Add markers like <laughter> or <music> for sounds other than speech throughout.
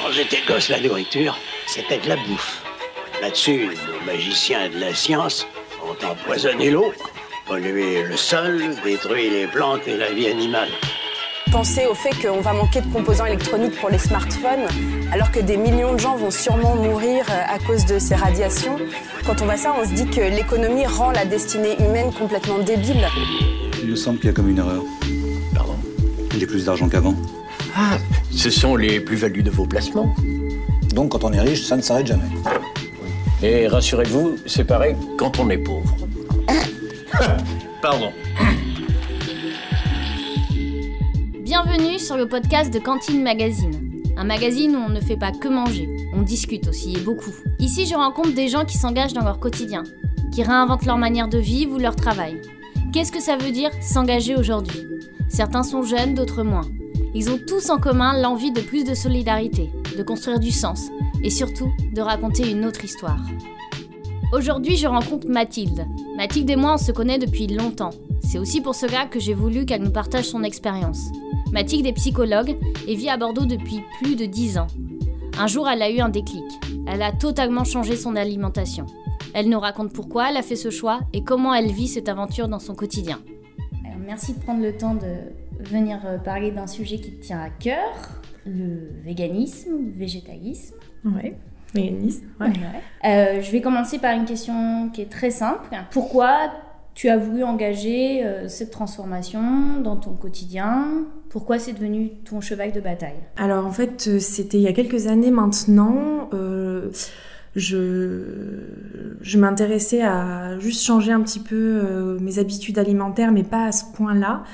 Quand j'étais gosse, la nourriture, c'était de la bouffe. Là-dessus, nos magiciens de la science ont empoisonné l'eau, pollué le sol, détruit les plantes et la vie animale. Penser au fait qu'on va manquer de composants électroniques pour les smartphones, alors que des millions de gens vont sûrement mourir euh, à cause de ces radiations. Quand on voit ça, on se dit que l'économie rend la destinée humaine complètement débile. Il me semble qu'il y a comme une erreur. Pardon? J'ai plus d'argent qu'avant. Ah, ce sont les plus-values de vos placements. Donc quand on est riche, ça ne s'arrête jamais. Et rassurez-vous, c'est pareil quand on est pauvre. <laughs> Pardon. Bienvenue sur le podcast de Cantine Magazine. Un magazine où on ne fait pas que manger, on discute aussi et beaucoup. Ici, je rencontre des gens qui s'engagent dans leur quotidien, qui réinventent leur manière de vivre ou leur travail. Qu'est-ce que ça veut dire s'engager aujourd'hui? Certains sont jeunes, d'autres moins. Ils ont tous en commun l'envie de plus de solidarité, de construire du sens et surtout de raconter une autre histoire. Aujourd'hui, je rencontre Mathilde. Mathilde et moi, on se connaît depuis longtemps. C'est aussi pour cela que j'ai voulu qu'elle nous partage son expérience. Mathilde est psychologue et vit à Bordeaux depuis plus de 10 ans. Un jour, elle a eu un déclic. Elle a totalement changé son alimentation. Elle nous raconte pourquoi elle a fait ce choix et comment elle vit cette aventure dans son quotidien. Alors, merci de prendre le temps de venir euh, parler d'un sujet qui te tient à cœur, le véganisme, le végétalisme. Ouais, véganisme. Ouais. Euh, je vais commencer par une question qui est très simple. Pourquoi tu as voulu engager euh, cette transformation dans ton quotidien? Pourquoi c'est devenu ton cheval de bataille? Alors en fait, c'était il y a quelques années maintenant. euh, je je m'intéressais à juste changer un petit peu mes habitudes alimentaires, mais pas à ce point-là.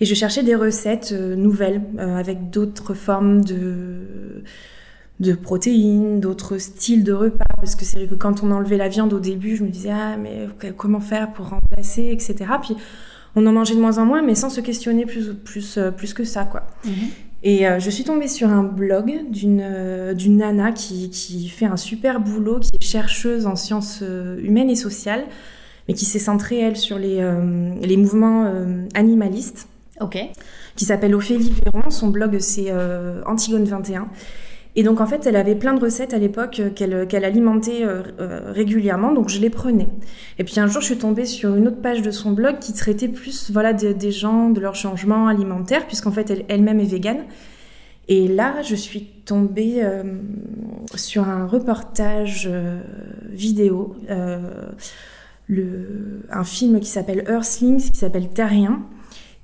Et je cherchais des recettes euh, nouvelles euh, avec d'autres formes de de protéines, d'autres styles de repas, parce que c'est vrai que quand on enlevait la viande au début, je me disais ah mais comment faire pour remplacer, etc. Puis on en mangeait de moins en moins, mais sans se questionner plus plus euh, plus que ça quoi. Et euh, je suis tombée sur un blog d'une euh, nana qui, qui fait un super boulot, qui est chercheuse en sciences euh, humaines et sociales, mais qui s'est centrée elle sur les les mouvements animalistes Ok. qui s'appelle Ophélie Véron. Son blog, c'est euh, Antigone 21. Et donc, en fait, elle avait plein de recettes à l'époque euh, qu'elle qu'elle alimentait euh, euh, régulièrement, donc je les prenais. Et puis un jour, je suis tombée sur une autre page de son blog qui traitait plus voilà, de- des gens, de leurs changements alimentaires, puisqu'en fait, elle- elle-même est végane. Et là, je suis tombée euh, sur un reportage euh, vidéo, euh, un film qui s'appelle Earthlings, qui s'appelle Terrien,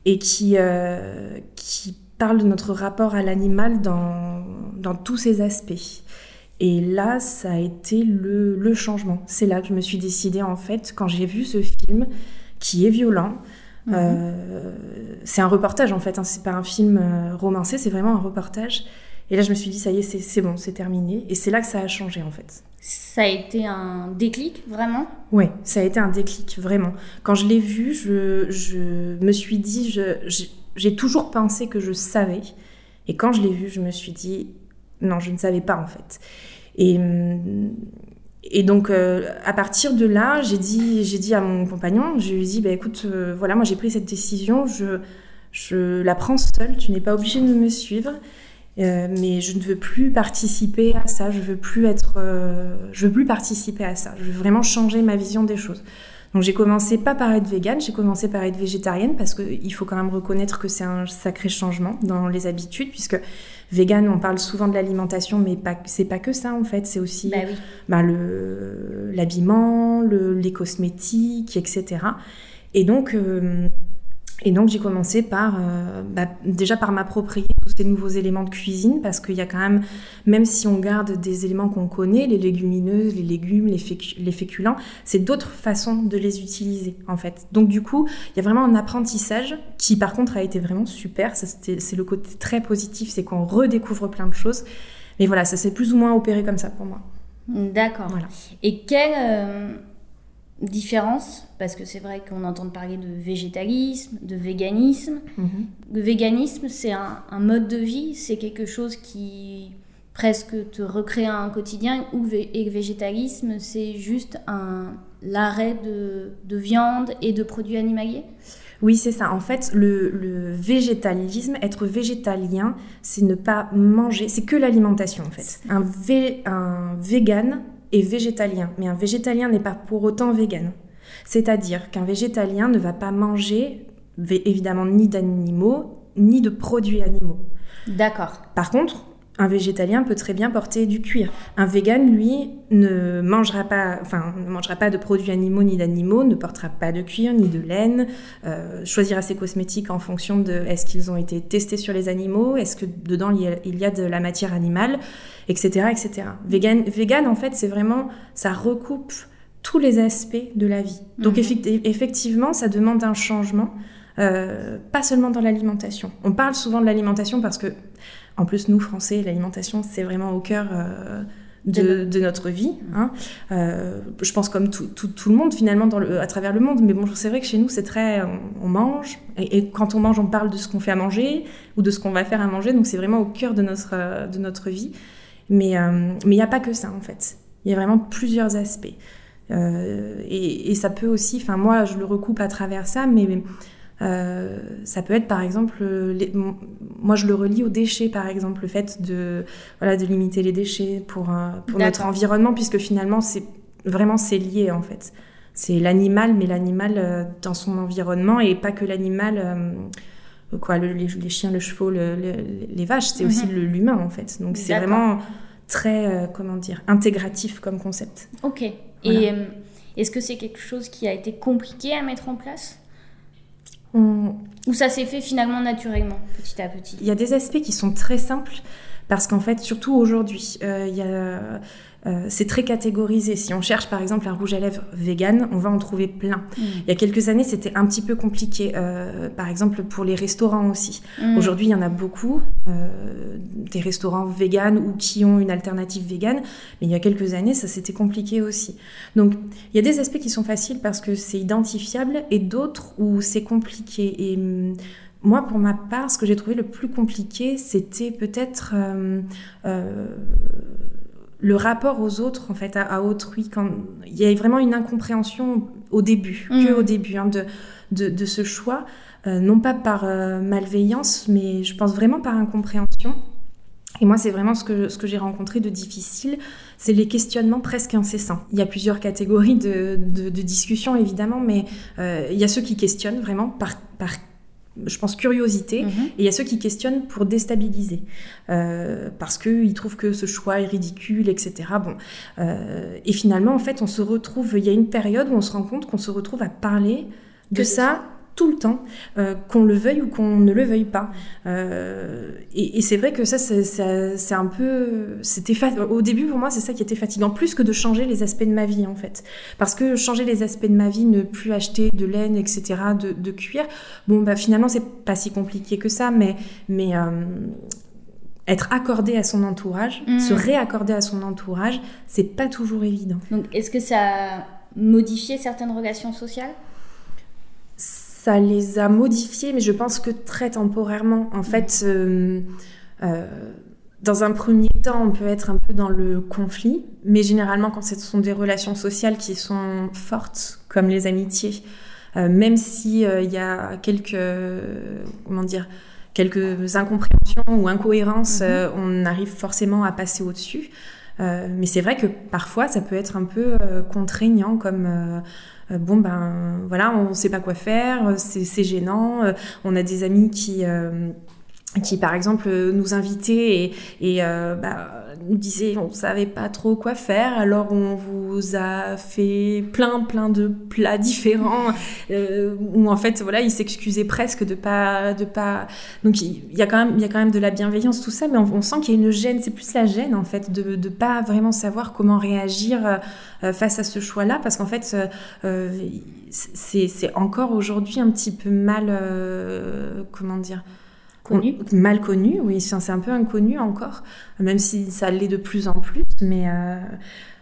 et qui, euh, qui parle de notre rapport à l'animal dans, dans tous ses aspects. Et là, ça a été le, le changement. C'est là que je me suis décidée, en fait, quand j'ai vu ce film, qui est violent. euh, c'est un reportage, en fait, hein, c'est pas un film euh, romancé, c'est vraiment un reportage. Et là, je me suis dit, ça y est, c'est bon, c'est terminé. Et c'est là que ça a changé, en fait. Ça a été un déclic, vraiment? Ouais, ça a été un déclic, vraiment. Quand je l'ai vu, je, je me suis dit, j'ai toujours pensé que je savais. Et quand je l'ai vu, je me suis dit, non, je ne savais pas en fait. Et, et donc, euh, à partir de là, j'ai dit, à mon compagnon, je lui ai dit, bah, écoute, euh, voilà, moi j'ai pris cette décision, je, je la prends seule, tu n'es pas obligé de me suivre. Euh, mais je ne veux plus participer à ça, je veux plus être, euh, je veux plus participer à ça. Je veux vraiment changer ma vision des choses. Donc j'ai commencé pas par être végane, j'ai commencé par être végétarienne parce qu'il faut quand même reconnaître que c'est un sacré changement dans les habitudes puisque végane on parle souvent de l'alimentation mais c'est pas que ça en fait, c'est aussi Bah oui. bah, le l'habillement, le, les cosmétiques, etc. Et donc, euh, et donc j'ai commencé par euh, bah, déjà par m'approprier tous ces nouveaux éléments de cuisine parce qu'il y a quand même, même si on garde des éléments qu'on connaît, les légumineuses, les légumes, les, fécu- les féculents, c'est d'autres façons de les utiliser en fait. Donc du coup, il y a vraiment un apprentissage qui par contre a été vraiment super. C'est le côté très positif, c'est qu'on redécouvre plein de choses. Mais voilà, ça s'est plus ou moins opéré comme ça pour moi. D'accord. Voilà. Et quelle euh, différence Parce que c'est vrai qu'on entend parler de végétalisme, de véganisme. Le véganisme, c'est un, un mode de vie, c'est quelque chose qui presque te recrée un quotidien, ou et le végétalisme, c'est juste un l'arrêt de, de viande et de produits animaliers? Oui, c'est ça. En fait, le, le, végétalisme, être végétalien, c'est ne pas manger, c'est que l'alimentation en fait. Un, vé, un vegan est végétalien, mais un végétalien n'est pas pour autant vegan. C'est-à-dire qu'un végétalien ne va pas manger évidemment ni d'animaux, ni de produits animaux. D'accord. Par contre, un végétalien peut très bien porter du cuir. Un vegan, lui, ne mangera pas, enfin, ne mangera pas de produits animaux ni d'animaux, ne portera pas de cuir ni de laine, euh, choisira ses cosmétiques en fonction de est-ce qu'ils ont été testés sur les animaux, est-ce que dedans il y, a, de la matière animale, etc., etc. Vegan, vegan en fait, c'est vraiment, ça recoupe tous les aspects de la vie. Donc mhm. effectivement, ça demande un changement. Euh, pas seulement dans l'alimentation. On parle souvent de l'alimentation parce que en plus, nous, Français, l'alimentation, c'est vraiment au cœur euh, de, notre vie. Hein. Euh, je pense comme tout, le monde, finalement, dans le, à travers le monde. Mais bon, c'est vrai que chez nous, c'est très... On, mange. Et, quand on mange, on parle de ce qu'on fait à manger ou de ce qu'on va faire à manger. Donc, c'est vraiment au cœur de notre, de notre vie. Mais euh, il n'y a pas que ça, en fait. Il y a vraiment plusieurs aspects. Et, et, ça peut aussi... Enfin, moi, je le recoupe à travers ça, mais euh, ça peut être par exemple, moi je le relie aux déchets par exemple, le fait de, voilà, de limiter les déchets pour, euh, pour notre environnement, puisque finalement c'est vraiment c'est lié en fait. C'est l'animal, mais l'animal euh, dans son environnement et pas que l'animal, quoi, les, chiens, le chevaux, les vaches, c'est aussi mhm. l'humain en fait. Donc c'est vraiment très, comment dire, intégratif comme concept. Ok. Et est-ce que c'est quelque chose qui a été compliqué à mettre en place? Ou ça s'est fait finalement naturellement, petit à petit. Il y a des aspects qui sont très simples, parce qu'en fait, surtout aujourd'hui, euh, il y a euh, c'est très catégorisé. Si on cherche par exemple un rouge à lèvres vegan, on va en trouver plein. Mm. Il y a quelques années, c'était un petit peu compliqué, euh, par exemple pour les restaurants aussi. Mm. Aujourd'hui, il y en a beaucoup, euh, des restaurants vegan ou qui ont une alternative vegan, mais il y a quelques années, ça c'était compliqué aussi. Donc, il y a des aspects qui sont faciles parce que c'est identifiable et d'autres où c'est compliqué. Et mm, moi, pour ma part, ce que j'ai trouvé le plus compliqué, c'était peut-être le rapport aux autres, en fait, à, autrui, quand il y a vraiment une incompréhension au début, mm. que au début, hein, de, de, ce choix, euh, non pas par euh, malveillance, mais je pense vraiment par incompréhension. Et moi, c'est vraiment ce que, ce que j'ai rencontré de difficile, c'est les questionnements presque incessants. Il y a plusieurs catégories de, de, discussions, évidemment, mais euh, il y a ceux qui questionnent vraiment par, par je pense, curiosité, mhm. et il y a ceux qui questionnent pour déstabiliser, euh, parce qu'ils trouvent que ce choix est ridicule, etc. Bon, euh, et finalement, en fait, on se retrouve, il y a une période où on se rend compte qu'on se retrouve à parler de ça tout le temps, euh, qu'on le veuille ou qu'on ne le veuille pas. Euh, et, c'est vrai que ça, c'est un peu... C'était Au début, pour moi, c'est ça qui était fatigant, plus que de changer les aspects de ma vie, en fait. Parce que changer les aspects de ma vie, ne plus acheter de laine, etc., de, cuir, bon, bah, finalement, c'est pas si compliqué que ça, mais... mais euh, être accordé à son entourage, mmh. se réaccorder à son entourage, c'est pas toujours évident. Donc, est-ce que ça a modifié certaines relations sociales? Ça les a modifiés, mais je pense que très temporairement. En fait, euh, euh, dans un premier temps, on peut être un peu dans le conflit, mais généralement, quand ce sont des relations sociales qui sont fortes, comme les amitiés, euh, même s'il il y a quelques, comment dire, quelques incompréhensions ou incohérences, mm-hmm. on arrive forcément à passer au-dessus. mais c'est vrai que parfois, ça peut être un peu contraignant comme euh, bon ben voilà, on ne sait pas quoi faire, c'est gênant. Euh, on a des amis qui euh, qui par exemple nous invitaient et, bah, nous disaient on savait pas trop quoi faire alors on vous a fait plein plein de plats différents euh, où en fait voilà ils s'excusaient presque de pas de pas donc il y a quand même il y a quand même de la bienveillance tout ça mais on, sent qu'il y a une gêne c'est plus la gêne en fait de de pas vraiment savoir comment réagir euh, face à ce choix là parce qu'en fait euh, c'est encore aujourd'hui un petit peu mal comment dire Connu. Mal connu, oui, c'est un peu inconnu encore, même si ça l'est de plus en plus. Mais, euh,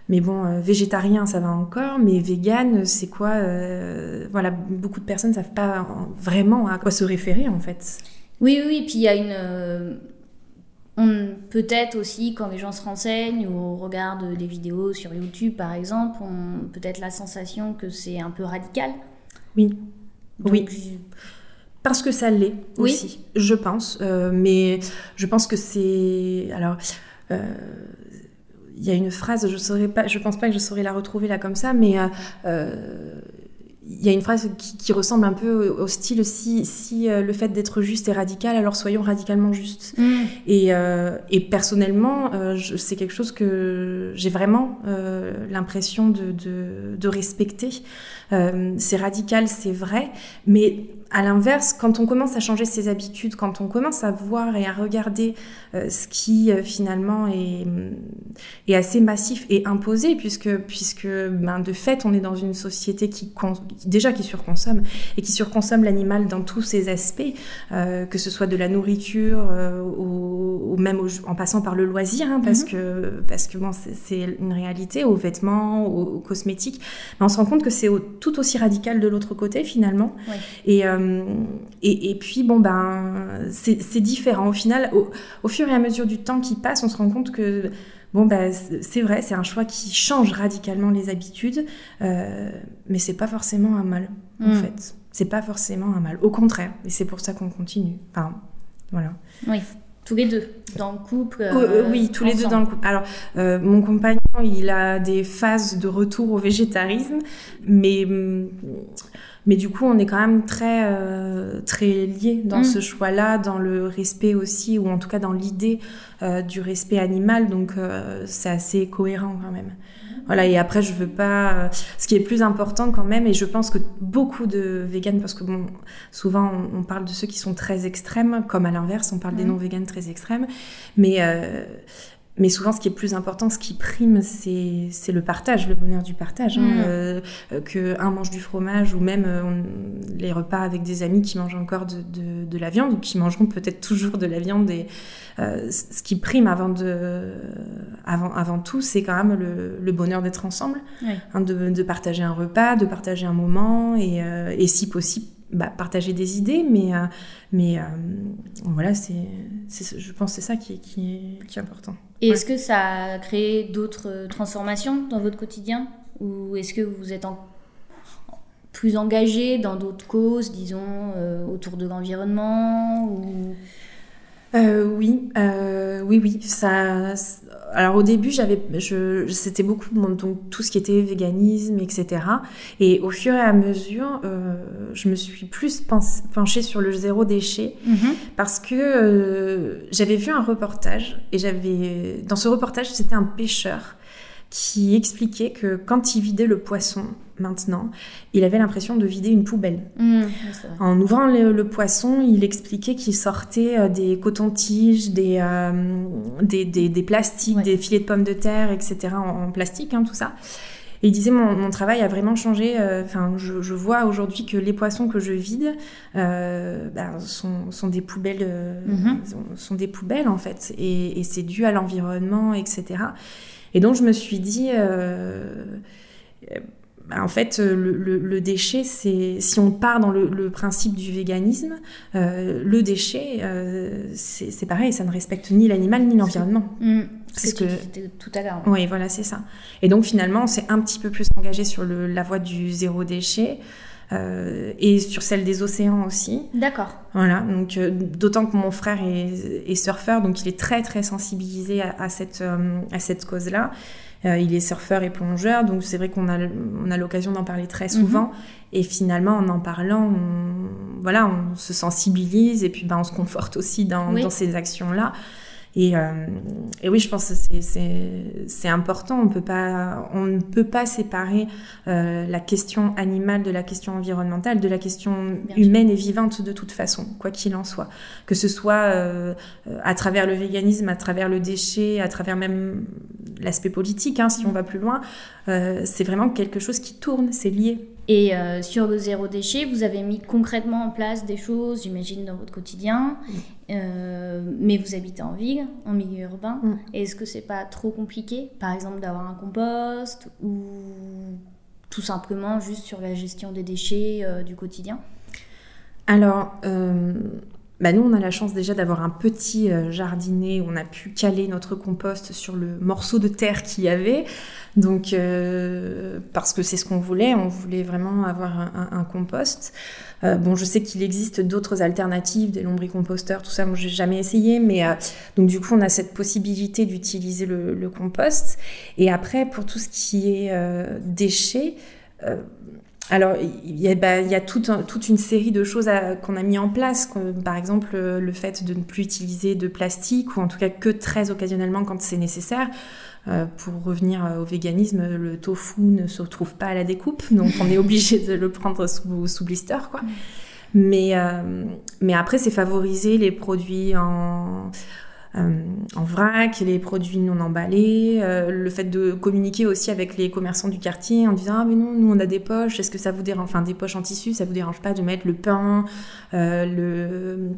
mais bon, euh, végétarien, ça va encore, mais vegan, c'est quoi euh, Voilà, beaucoup de personnes ne savent pas vraiment à quoi se référer en fait. Oui, oui, puis il y a une. On peut-être aussi, quand les gens se renseignent ou regardent des vidéos sur YouTube par exemple, on peut-être la sensation que c'est un peu radical. Oui. oui Parce que ça l'est Oui. aussi, je pense. Euh, mais je pense que c'est. Alors. euh, Il y a une phrase, je saurais pas, je pense pas que je saurais la retrouver là comme ça, mais euh, il y a une phrase qui, qui ressemble un peu au, style si, si le fait d'être juste est radical, alors soyons radicalement justes. Mm. Et, euh, et personnellement, euh, c'est quelque chose que j'ai vraiment l'impression de, de, de respecter. Euh, c'est radical, c'est vrai, mais à l'inverse, quand on commence à changer ses habitudes, quand on commence à voir et à regarder euh, ce qui euh, finalement est, est assez massif et imposé, puisque, puisque ben, de fait, on est dans une société qui déjà qui surconsomme et qui surconsomme l'animal dans tous ses aspects, que ce soit de la nourriture, au même au- en passant par le loisir, hein, parce Mhm. que parce que bon, c'est- une réalité, aux vêtements, aux, aux cosmétiques. Mais on se rend compte que c'est au- tout aussi radical de l'autre côté finalement. Ouais. Et, euh, et, et puis bon ben c'est différent. Au final, au, au fur et à mesure du temps qui passe, on se rend compte que Bon, c'est c'est vrai, c'est un choix qui change radicalement les habitudes, euh, mais c'est pas forcément un mal, en Mm. fait. C'est pas forcément un mal. Au contraire, et c'est pour ça qu'on continue. Enfin, voilà. Oui, tous les deux, dans le couple. Oh, euh, oui, tous les deux dans le couple. Alors, euh, mon compagnon, il a des phases de retour au végétarisme, mais, hum, mais du coup, on est quand même très, euh, très liés dans Mm. ce choix-là, dans le respect aussi, ou en tout cas dans l'idée euh, du respect animal, donc euh, c'est assez cohérent quand même. Voilà, et après, je veux pas. euh, Ce qui est plus important quand même, et je pense que beaucoup de véganes, parce que bon, souvent on, on parle de ceux qui sont très extrêmes, comme à l'inverse, on parle des Mhm. non-véganes très extrêmes, mais. Mais souvent, ce qui est plus important, ce qui prime, c'est le partage, le bonheur du partage. Hein, Mhm. euh, euh, que un mange du fromage ou même euh, les repas avec des amis qui mangent encore de, de, de la viande ou qui mangeront peut-être toujours de la viande. Et euh, ce qui prime avant, de, avant, avant tout, c'est quand même le, le bonheur d'être ensemble, hein, de, de partager un repas, de partager un moment et, et si possible, bah, partager des idées. Mais, euh, mais euh, voilà, c'est, je pense que c'est ça qui, est- qui, est, qui est important. Et est-ce que ça a créé d'autres euh, transformations dans votre quotidien? Ou est-ce que vous êtes en- plus engagé dans d'autres causes, disons, euh, autour de l'environnement ou... Euh, oui, euh, oui, oui. Ça, alors au début, j'avais, je, c'était beaucoup donc tout ce qui était véganisme, etc. Et au fur et à mesure, euh, je me suis plus pens- penchée sur le zéro déchet parce que euh, j'avais vu un reportage et j'avais, dans ce reportage, c'était un pêcheur qui expliquait que quand il vidait le poisson maintenant, il avait l'impression de vider une poubelle. Mmh. En ouvrant le, le poisson, il expliquait qu'il sortait euh, des cotons-tiges, des, euh, des, des- des plastiques, Ouais. des filets de pommes de terre, etc. en, en plastique, hein, tout ça. Et il disait mon, mon travail a vraiment changé. euh, Enfin, je, je vois aujourd'hui que les poissons que je vide euh, ben, sont, sont des poubelles, euh, Mhm. sont, sont des poubelles en fait, et, et c'est dû à l'environnement, etc. Et donc je me suis dit. euh, euh, en fait, euh, le, le- le déchet, c'est si on part dans le, le principe du véganisme, euh, le déchet, euh, c'est pareil, ça ne respecte ni l'animal ni l'environnement. C'est ce que tout à l'heure. Oui, voilà, c'est ça. Et donc finalement, on s'est un petit peu plus engagé sur la voie du zéro déchet euh, et sur celle des océans aussi. D'accord. Voilà, donc euh, d'autant que mon frère est, est surfeur, donc il est très très sensibilisé à, à cette, euh, à cette cause-là. Il est surfeur et plongeur, donc c'est vrai qu'on a, on a l'occasion d'en parler très souvent. Et finalement, en en parlant, on, voilà, on se sensibilise et puis ben, on se conforte aussi dans, Oui. dans ces actions-là. Et, euh, et oui, je pense que c'est- important. On, peut pas, on ne peut pas séparer euh, la question animale de la question environnementale, de la question Bien sûr. humaine et vivante de toute façon, quoi qu'il en soit. Que ce soit euh, euh, à travers le véganisme, à travers le déchet, à travers même l'aspect politique, hein, si on va plus loin, euh, c'est vraiment quelque chose qui tourne, c'est lié. Et euh, sur le zéro déchet, vous avez mis concrètement en place des choses, j'imagine, dans votre quotidien. Euh, mais vous habitez en ville, en milieu urbain. Mm. Est-ce que c'est pas trop compliqué, par exemple, d'avoir un compost ou tout simplement juste sur la gestion des déchets euh, du quotidien? Alors, bah nous, on a la chance déjà d'avoir un petit euh, jardinet où on a pu caler notre compost sur le morceau de terre qu'il y avait. Donc, euh, parce que c'est ce qu'on voulait, on voulait vraiment avoir un, compost. Euh, bon, je sais qu'il existe d'autres alternatives, des lombricomposteurs, tout ça, moi j'ai jamais essayé, mais donc du coup on a cette possibilité d'utiliser le, le, compost. Et après, pour tout ce qui est déchets, alors, il y a, bah, il y a toute, toute, une série de choses qu'on a mis en place, comme, par exemple le fait de ne plus utiliser de plastique, ou en tout cas que très occasionnellement quand c'est nécessaire. Euh, pour revenir au véganisme, le tofu ne se retrouve pas à la découpe, <laughs> donc on est obligé de le prendre sous, sous blister, quoi. Mais, euh, mais après, c'est favoriser les produits en, euh, en vrac, les produits non emballés, euh, le fait de communiquer aussi avec les commerçants du quartier en disant ah mais non, nous on a des poches, est-ce que ça vous dérange, enfin des poches en tissu, ça vous dérange pas de mettre le pain, euh, le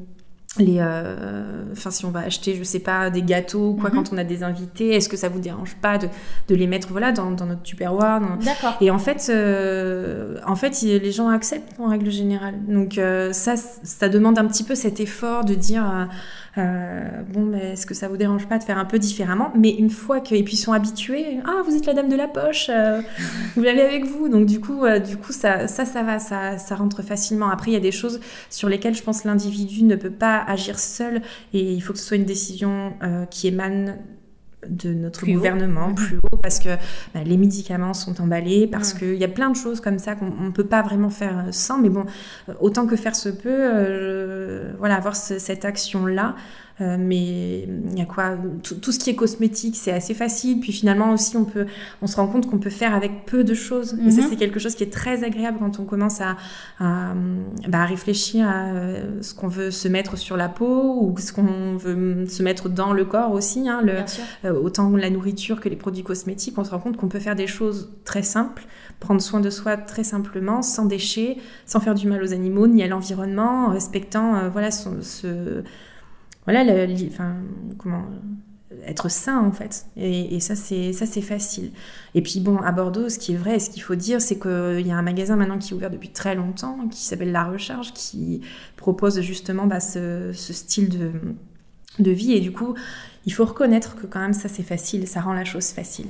les euh, enfin si on va acheter je sais pas des gâteaux quoi mm -hmm. quand on a des invités est-ce que ça vous dérange pas de, de les mettre voilà dans, dans notre tupperware dans... d'accord et en fait euh, en fait les gens acceptent en règle générale donc euh, ça ça demande un petit peu cet effort de dire euh, bon, mais est-ce que ça vous dérange pas de faire un peu différemment? Mais une fois qu'ils puis sont habitués, ah, vous êtes la dame de la poche, euh, <laughs> vous l'avez avec vous. Donc du coup, euh, du coup, ça, ça, ça va, ça, ça rentre facilement. Après, il y a des choses sur lesquelles je pense l'individu ne peut pas agir seul et il faut que ce soit une décision euh, qui émane de notre plus gouvernement haut. plus haut parce que bah, les médicaments sont emballés parce mmh. qu'il y a plein de choses comme ça qu'on ne peut pas vraiment faire sans mais bon autant que faire se peut euh, voilà avoir ce, cette action là euh, mais il y a quoi tout, tout, ce qui est cosmétique, c'est assez facile. Puis finalement aussi, on peut, on se rend compte qu'on peut faire avec peu de choses. Mm -hmm. Et ça, c'est quelque chose qui est très agréable quand on commence à, à, bah, à réfléchir à ce qu'on veut se mettre sur la peau ou ce qu'on veut se mettre dans le corps aussi. Hein, le, euh, autant la nourriture que les produits cosmétiques, on se rend compte qu'on peut faire des choses très simples, prendre soin de soi très simplement, sans déchets, sans faire du mal aux animaux ni à l'environnement, en respectant euh, voilà son, ce voilà, le, enfin, comment être sain en fait. Et, et ça c'est ça c'est facile. Et puis bon, à Bordeaux, ce qui est vrai, ce qu'il faut dire, c'est qu'il y a un magasin maintenant qui est ouvert depuis très longtemps, qui s'appelle La Recharge, qui propose justement bah, ce, ce, style de, de vie. Et du coup, il faut reconnaître que quand même ça c'est facile, ça rend la chose facile.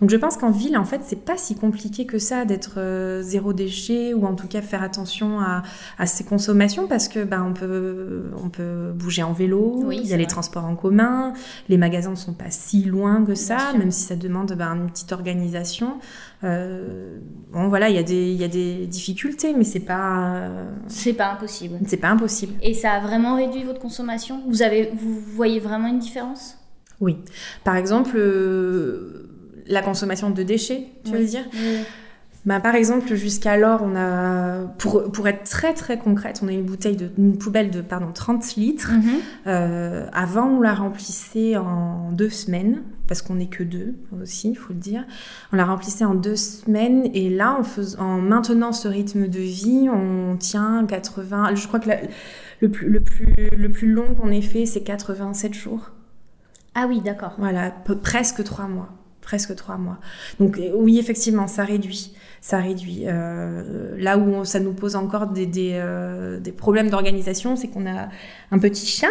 Donc je pense qu'en ville, en fait, c'est pas si compliqué que ça d'être euh, zéro déchet ou en tout cas faire attention à, à ses consommations parce que ben on peut on peut bouger en vélo, oui, il y a les transports en commun, les magasins ne sont pas si loin que ça, même si ça demande ben, une petite organisation. Euh, bon voilà, il y a des y a des difficultés, mais c'est pas euh, c'est pas impossible. C'est pas impossible. Et ça a vraiment réduit votre consommation? Vous avez vous voyez vraiment une différence? Oui. Par exemple. Euh, la consommation de déchets, tu oui. veux dire oui. bah, Par exemple, jusqu'alors, on a, pour, pour être très très concrète, on a une bouteille de, une poubelle de pardon, 30 litres. Mm -hmm. euh, avant, on la remplissait en deux semaines, parce qu'on n'est que deux aussi, il faut le dire. On la remplissait en deux semaines, et là, en, fais, en maintenant ce rythme de vie, on tient 80. Je crois que la, le, plus, le, plus, le plus long qu'on ait fait, c'est 87 jours. Ah oui, d'accord. Voilà, presque trois mois presque trois mois. Donc oui, effectivement, ça réduit. Ça réduit. Euh, là où on, ça nous pose encore des, des, euh, des problèmes d'organisation, c'est qu'on a un petit chat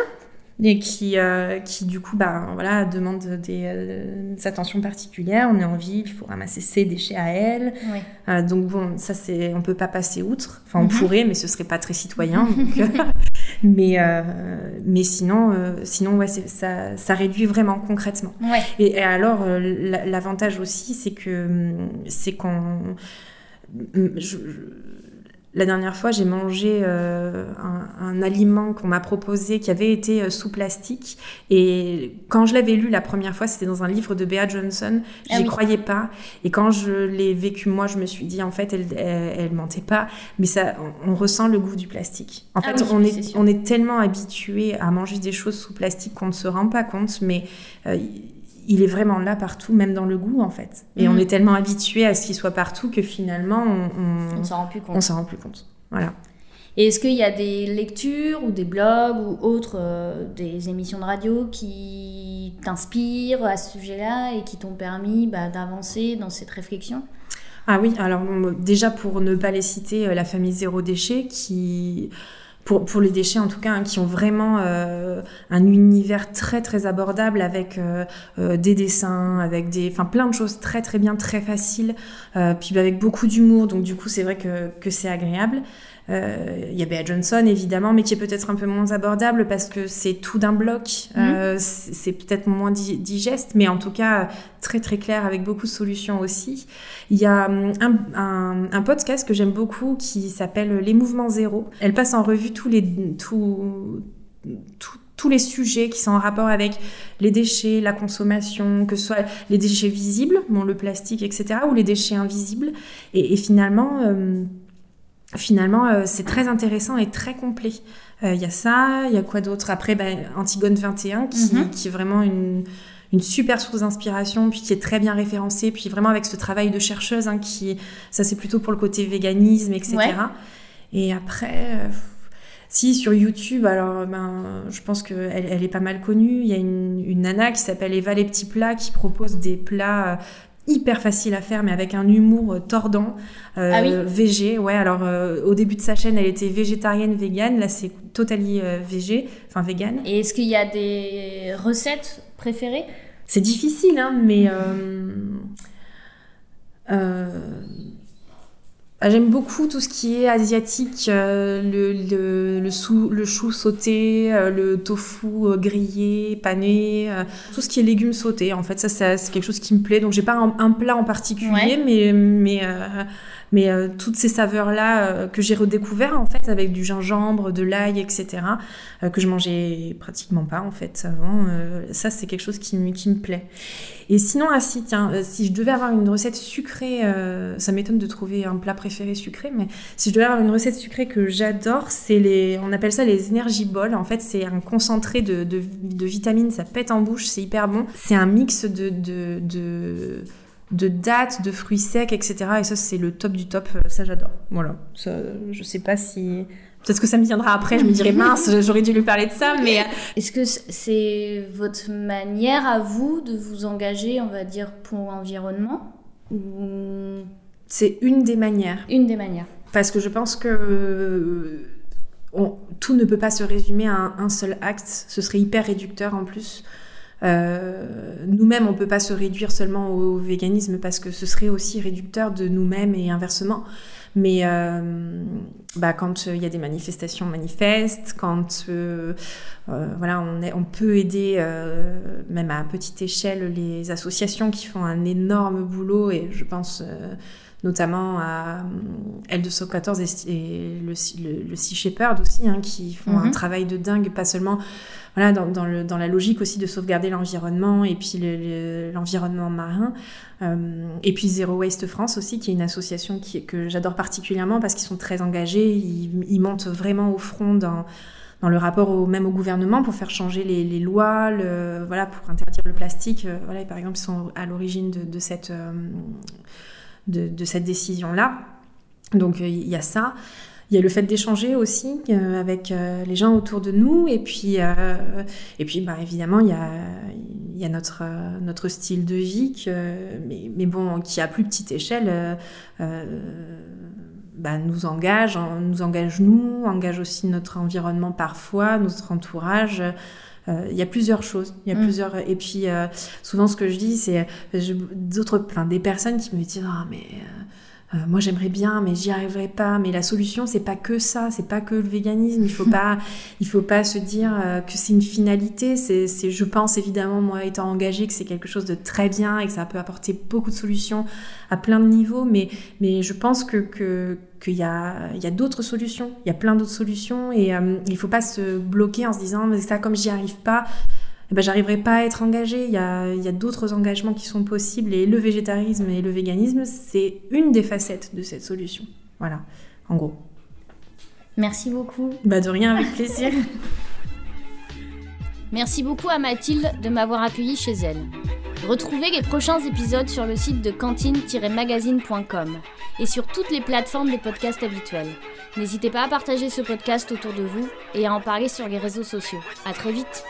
et qui, euh, qui du coup bah, voilà, demande des, euh, des, attentions particulières. On est en ville, il faut ramasser ses déchets à elle. Oui. Euh, donc bon, ça c'est, on peut pas passer outre. Enfin, on mm -hmm. pourrait, mais ce serait pas très citoyen. <laughs> donc, mais, euh, mais sinon, sinon ouais, ça, ça réduit vraiment concrètement. Ouais. Et, et, alors, l'avantage aussi, c'est que c'est qu'on je, la dernière fois, j'ai mangé euh, un, un, aliment qu'on m'a proposé qui avait été euh, sous plastique. Et quand je l'avais lu la première fois, c'était dans un livre de Bea Johnson. J'y ah oui. croyais pas. Et quand je l'ai vécu moi, je me suis dit en fait, elle, elle, elle mentait pas. Mais ça, on, on, ressent le goût du plastique. En ah fait, oui, on est, est on est tellement habitué à manger des choses sous plastique qu'on ne se rend pas compte. Mais euh, il est vraiment là partout, même dans le goût en fait. Et mmh. on est tellement habitué à ce qu'il soit partout que finalement on, on, on s'en rend plus compte. On s'en rend plus compte. Voilà. Et est-ce qu'il y a des lectures ou des blogs ou autres, euh, des émissions de radio qui t'inspirent à ce sujet-là et qui t'ont permis bah, d'avancer dans cette réflexion? Ah oui, alors déjà pour ne pas les citer, euh, la famille Zéro Déchet qui pour, pour les déchets en tout cas, hein, qui ont vraiment euh, un univers très très abordable avec euh, euh, des dessins, avec des, enfin plein de choses très très bien, très faciles, puis avec beaucoup d'humour. Donc du coup, c'est vrai que, que c'est agréable. Il y a Bea Johnson évidemment, mais qui est peut-être un peu moins abordable parce que c'est tout d'un bloc. Mhm. c'est peut-être moins digeste, mais en tout cas très très clair avec beaucoup de solutions aussi. Il y a hum, un, un, un podcast que j'aime beaucoup qui s'appelle Les Mouvements Zéro. Elle passe en revue tous les, tous, tous les sujets qui sont en rapport avec les déchets, la consommation, que ce soit les déchets visibles, bon, le plastique, etc., ou les déchets invisibles. Et, finalement, euh, finalement euh, c'est très intéressant et très complet. Euh, il y a ça, il y a quoi d'autre? Après, ben, Antigone 21, qui, mhm. qui est vraiment une, une super source d'inspiration, puis qui est très bien référencée, puis vraiment avec ce travail de chercheuse, hein, qui, ça c'est plutôt pour le côté véganisme, etc. Et après, euh, si sur YouTube, alors ben, je pense qu'elle elle est pas mal connue. Il y a une, une nana qui s'appelle Eva les petits plats qui propose des plats euh, hyper faciles à faire mais avec un humour tordant. Euh, ah oui. Végé ouais alors au début de sa chaîne elle était végétarienne végane. Là c'est totally végé enfin végane. Et est-ce qu'il y a des recettes préférées? C'est difficile hein mais j'aime beaucoup tout ce qui est asiatique, euh, le, le, le, le, chou sauté, euh, le tofu euh, grillé, pané, tout ce qui est légumes sautés. En fait, ça, c'est quelque chose qui me plaît. Donc, j'ai pas un, plat en particulier, mais, mais mais euh, toutes ces saveurs-là euh, que j'ai redécouvert en fait avec du gingembre, de l'ail, etc., euh, que je mangeais pratiquement pas en fait avant, ça c'est quelque chose qui, me plaît. Et sinon, ah si, tiens, si je devais avoir une recette sucrée, ça m'étonne de trouver un plat préféré sucré, mais si je devais avoir une recette sucrée que j'adore, c'est les, on appelle ça les energy balls. En fait, c'est un concentré de, vitamines, ça pète en bouche, c'est hyper bon. C'est un mix de, de de dates, de fruits secs, etc. Et ça, c'est le top du top. Euh, ça, j'adore. Voilà. Ça, je sais pas si. Peut-être que ça me viendra après, je me dirai mince, <laughs> j'aurais dû lui parler de ça, mais. Euh, Est-ce que c'est votre manière à vous de vous engager, on va dire, pour l'environnement? C'est une des manières. Une des manières. Parce que je pense que. Euh, tout ne peut pas se résumer à un seul acte. Ce serait hyper réducteur en plus. Euh, nous-mêmes, on peut pas se réduire seulement au véganisme parce que ce serait aussi réducteur de nous-mêmes et inversement. Mais euh, bah, quand il y a des manifestations manifestes, quand euh, voilà, on, est, on, peut aider même à petite échelle les associations qui font un énorme boulot et je pense notamment à L214 et, le, le, Sea Shepherd aussi, hein, qui font un mhm. travail de dingue, pas seulement voilà, dans, dans, le, dans, la logique aussi de sauvegarder l'environnement et puis l'environnement marin. Euh, et puis Zero Waste France aussi, qui est une association qui, que j'adore particulièrement parce qu'ils sont très engagés, ils, ils, montent vraiment au front dans, dans le rapport au, même au gouvernement pour faire changer les, les lois, le, voilà, pour interdire le plastique. Euh, voilà, par exemple, ils sont à l'origine de, de, cette, euh, de, cette décision-là. Donc il y a ça. Il y a le fait d'échanger aussi euh, avec euh, les gens autour de nous. Et puis, euh, et puis bah, évidemment, il y a, notre, notre style de vie, mais, mais, bon, qui à plus petite échelle bah, nous engage, nous engage nous, engage aussi notre environnement parfois, notre entourage. Il y a plusieurs choses. Il y a mm. plusieurs. Et puis, souvent, ce que je dis, c'est d'autres, enfin, des personnes qui me disent Ah, mais euh, moi j'aimerais bien, mais j'y arriverai pas. Mais la solution, c'est pas que ça, c'est pas que le véganisme. Il faut <laughs> pas, il faut pas se dire euh, que c'est une finalité. C'est, je pense évidemment, moi étant engagée, que c'est quelque chose de très bien et que ça peut apporter beaucoup de solutions à plein de niveaux. Mais, mais je pense que, que qu'il y a, il y a d'autres solutions. Il y a plein d'autres solutions et euh, il faut pas se bloquer en se disant, mais ça, comme j'y arrive pas, eh ben, j'arriverai pas à être engagée. Il y a, il y a d'autres engagements qui sont possibles et le végétarisme et le véganisme, c'est une des facettes de cette solution. Voilà, en gros. Merci beaucoup. Bah de rien, avec plaisir. <laughs> Merci beaucoup à Mathilde de m'avoir accueilli chez elle. Retrouvez les prochains épisodes sur le site de cantine-magazine.com et sur toutes les plateformes de podcast habituelles. N'hésitez pas à partager ce podcast autour de vous et à en parler sur les réseaux sociaux. À très vite.